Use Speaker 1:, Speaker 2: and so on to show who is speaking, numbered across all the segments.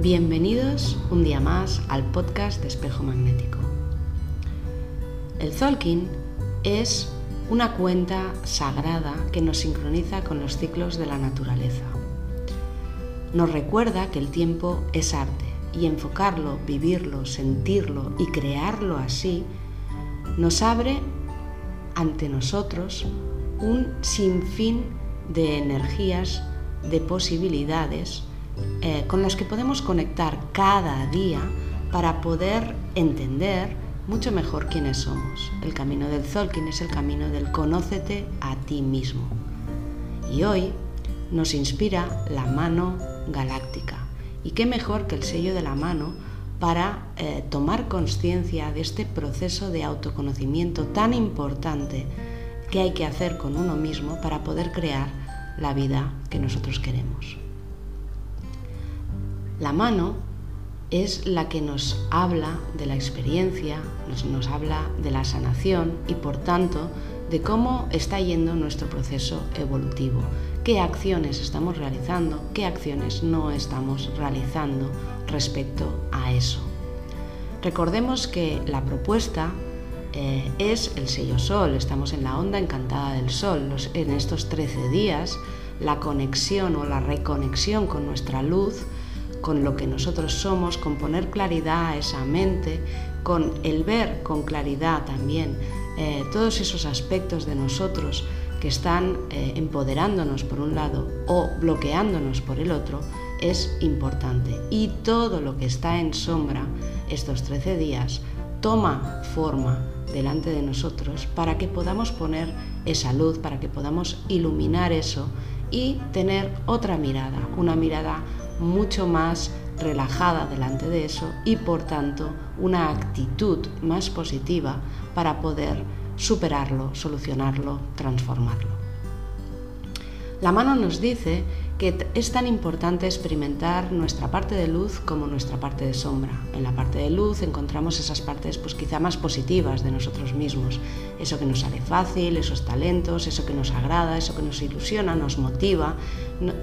Speaker 1: Bienvenidos un día más al podcast de Espejo Magnético. El Zolkin es una cuenta sagrada que nos sincroniza con los ciclos de la naturaleza. Nos recuerda que el tiempo es arte y enfocarlo, vivirlo, sentirlo y crearlo así nos abre ante nosotros un sinfín de energías, de posibilidades eh, con las que podemos conectar cada día para poder entender mucho mejor quiénes somos. El camino del Zolkin es el camino del conócete a ti mismo. Y hoy nos inspira la mano galáctica. Y qué mejor que el sello de la mano para eh, tomar conciencia de este proceso de autoconocimiento tan importante que hay que hacer con uno mismo para poder crear la vida que nosotros queremos. La mano es la que nos habla de la experiencia, nos, habla de la sanación y por tanto de cómo está yendo nuestro proceso evolutivo, qué acciones estamos realizando, qué acciones no estamos realizando respecto a eso. Recordemos que la propuesta eh, es el sello sol, estamos en la onda encantada del sol. en estos 13 días, la conexión o la reconexión con nuestra luz con lo que nosotros somos, con poner claridad a esa mente, con el ver con claridad también eh, todos esos aspectos de nosotros que están eh, empoderándonos por un lado o bloqueándonos por el otro, es importante. Y todo lo que está en sombra estos 13 días toma forma delante de nosotros para que podamos poner esa luz, para que podamos iluminar eso y tener otra mirada, una mirada mucho más relajada delante de eso y por tanto una actitud más positiva para poder superarlo, solucionarlo, transformarlo. La mano nos dice que es tan importante experimentar nuestra parte de luz como nuestra parte de sombra. En la parte de luz encontramos esas partes pues quizá más positivas de nosotros mismos, eso que nos sale fácil, esos talentos, eso que nos agrada, eso que nos ilusiona, nos motiva,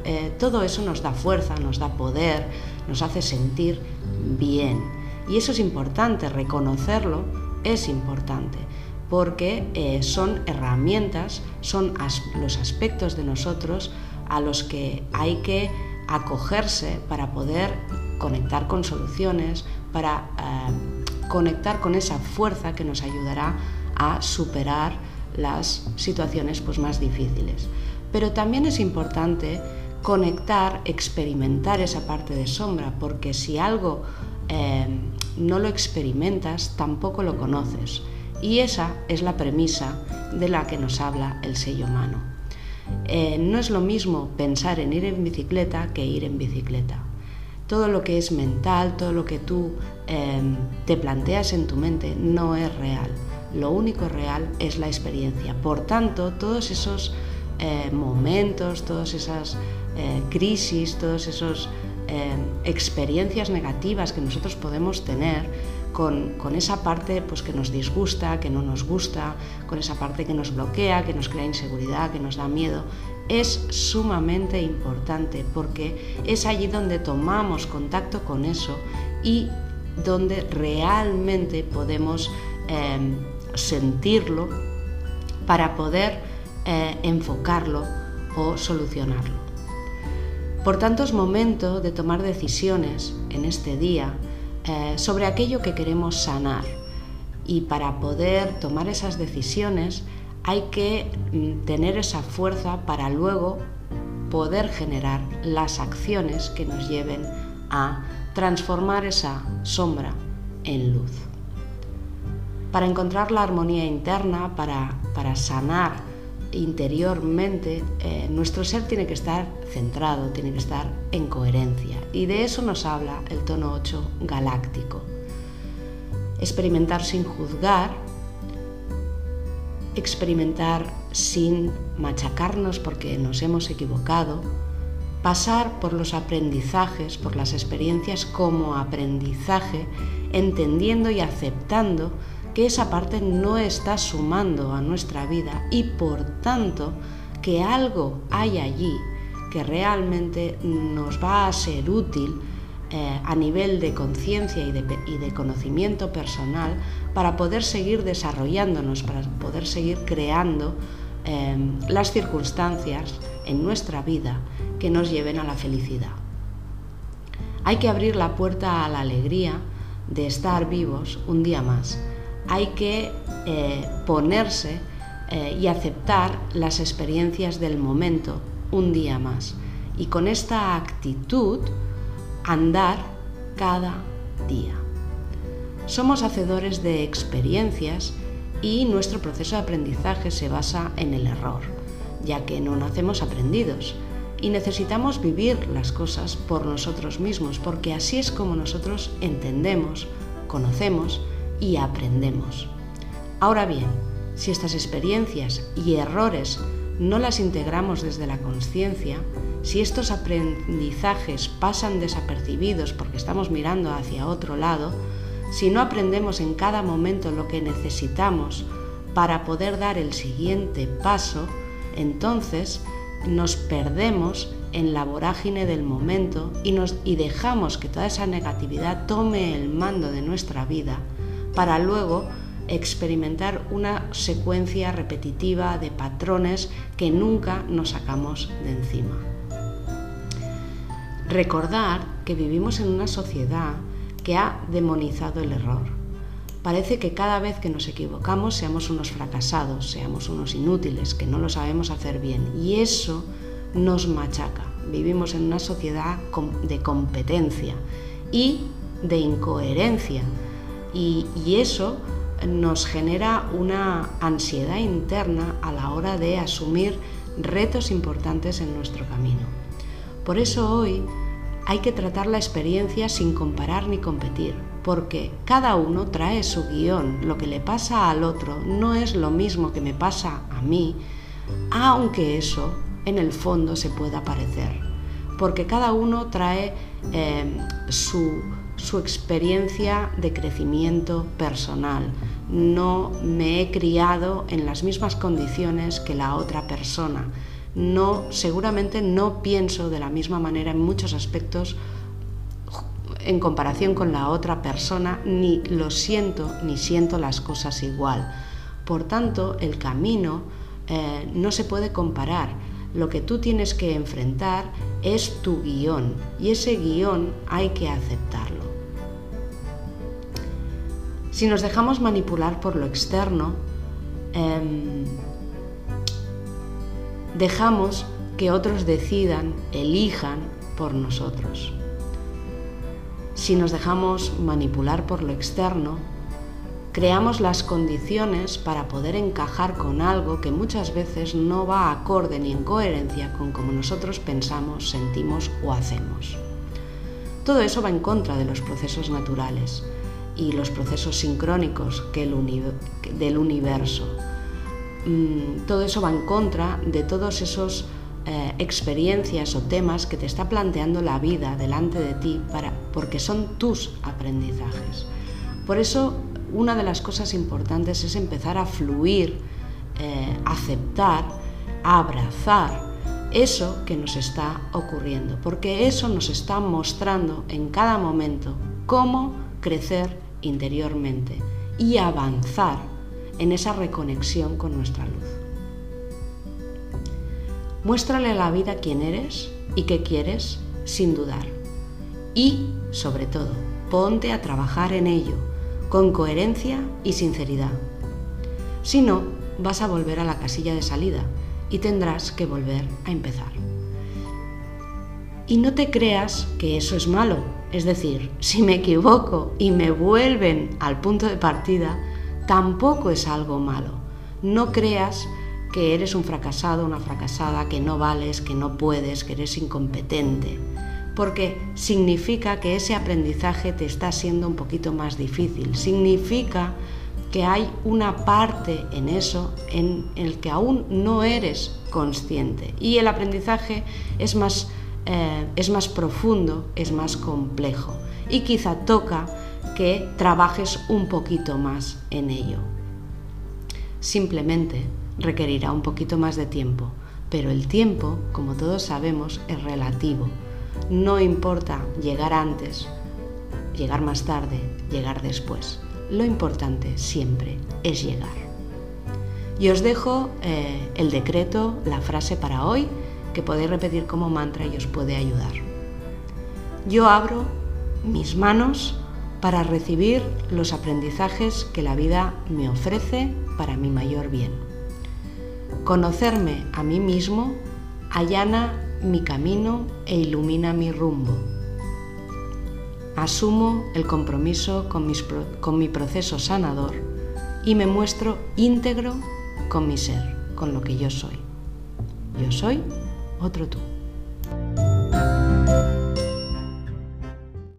Speaker 1: eh, todo eso nos da fuerza, nos da poder, nos hace sentir bien. Y eso es importante, reconocerlo es importante porque eh, son herramientas, son los aspectos de nosotros a los que hay que acogerse para poder conectar con soluciones, para eh, conectar con esa fuerza que nos ayudará a superar las situaciones pues, más difíciles. Pero también es importante conectar, experimentar esa parte de sombra, porque si algo eh, no lo experimentas, tampoco lo conoces. Y esa es la premisa de la que nos habla el sello humano. Eh, no es lo mismo pensar en ir en bicicleta que ir en bicicleta. Todo lo que es mental, todo lo que tú em, te planteas en tu mente no es real. Lo único real es la experiencia. Por tanto, todos esos eh, momentos, todas esas eh, crisis, todas esas em, experiencias negativas que nosotros podemos tener, con, esa parte pues, que nos disgusta, que no nos gusta, con esa parte que nos bloquea, que nos crea inseguridad, que nos da miedo, es sumamente importante porque es allí donde tomamos contacto con eso y donde realmente podemos em, sentirlo para poder eh, enfocarlo o solucionarlo. Por tanto, es momento de tomar decisiones en este día eh, sobre aquello que queremos sanar. Y para poder tomar esas decisiones hay que mm, tener esa fuerza para luego poder generar las acciones que nos lleven a transformar esa sombra en luz. Para encontrar la armonía interna, para, para sanar interiormente, eh, nuestro ser tiene que estar centrado, tiene que estar en coherencia. Y de eso nos habla el tono 8 galáctico. Experimentar sin juzgar, experimentar sin machacarnos porque nos hemos equivocado, pasar por los aprendizajes, por las experiencias como aprendizaje, entendiendo y aceptando que esa parte no está sumando a nuestra vida y por tanto que algo hay allí que realmente nos va a ser útil eh, a nivel de conciencia y, de, conocimiento personal para poder seguir desarrollándonos, para poder seguir creando em, las circunstancias en nuestra vida que nos lleven a la felicidad. Hay que abrir la puerta a la alegría de estar vivos un día más. Hay que eh, ponerse eh, y aceptar las experiencias del momento un día más. Y con esta actitud andar cada día. Somos hacedores de experiencias y nuestro proceso de aprendizaje se basa en el error, ya que no nacemos aprendidos y necesitamos vivir las cosas por nosotros mismos, porque así es como nosotros entendemos, conocemos y aprendemos. Ahora bien, si estas experiencias y errores no las integramos desde la conciencia, si estos aprendizajes pasan desapercibidos porque estamos mirando hacia otro lado, si no aprendemos en cada momento lo que necesitamos para poder dar el siguiente paso, entonces nos perdemos en la vorágine del momento y, y dejamos que toda esa negatividad tome el mando de nuestra vida para luego experimentar una secuencia repetitiva de patrones que nunca nos sacamos de encima. Recordar que vivimos en una sociedad que ha demonizado el error. Parece que cada vez que nos equivocamos seamos unos fracasados, seamos unos inútiles, que no lo sabemos hacer bien. Y eso nos machaca. Vivimos en una sociedad de competencia y de incoherencia. Y, eso nos genera una ansiedad interna a la hora de asumir retos importantes en nuestro camino. Por eso hoy hay que tratar la experiencia sin comparar ni competir, porque cada uno trae su guion. Lo que le pasa al otro no es lo mismo que me pasa a mí, aunque eso en el fondo se pueda parecer, porque cada uno trae eh, su su experiencia de crecimiento personal. No me he criado en las mismas condiciones que la otra persona. No, seguramente no pienso de la misma manera en muchos aspectos en comparación con la otra persona, ni lo siento ni siento las cosas igual. Por tanto, el camino eh, no se puede comparar. Lo que tú tienes que enfrentar es tu guion y ese guion hay que aceptarlo. Si nos dejamos manipular por lo externo, em, dejamos que otros decidan, elijan por nosotros. Si nos dejamos manipular por lo externo, creamos las condiciones para poder encajar con algo que muchas veces no va acorde ni en coherencia con como nosotros pensamos, sentimos o hacemos. Todo eso va en contra de los procesos naturales y los procesos sincrónicos que del universo. Mm, todo eso va en contra de todos esos eh, experiencias o temas que te está planteando la vida delante de ti para, porque son tus aprendizajes. Por eso una de las cosas importantes es empezar a fluir, eh, aceptar, abrazar eso que nos está ocurriendo, porque eso nos está mostrando en cada momento cómo crecer interiormente y avanzar en esa reconexión con nuestra luz. Muéstrale a la vida quién eres y qué quieres sin dudar. Y, sobre todo, ponte a trabajar en ello con coherencia y sinceridad. Si no, vas a volver a la casilla de salida y tendrás que volver a empezar. Y no te creas que eso es malo, es decir, si me equivoco y me vuelven al punto de partida, tampoco es algo malo. No creas que eres un fracasado, una fracasada, que no vales, que no puedes, que eres incompetente, porque significa que ese aprendizaje te está siendo un poquito más difícil, significa que hay una parte en eso en el que aún no eres consciente. Y el aprendizaje es más eh, es más profundo, es más complejo y quizá toca que trabajes un poquito más en ello. Simplemente requerirá un poquito más de tiempo, pero el tiempo, como todos sabemos, es relativo. No importa llegar antes, llegar más tarde, llegar después. Lo importante siempre es llegar. Y os dejo eh, el decreto, la frase para hoy, que podéis repetir como mantra y os puede ayudar. Yo abro mis manos para recibir los aprendizajes que la vida me ofrece para mi mayor bien. Conocerme a mí mismo allana mi camino e ilumina mi rumbo. Asumo el compromiso con, con mi proceso sanador y me muestro íntegro con mi ser, con lo que yo soy. Yo soy otro tú.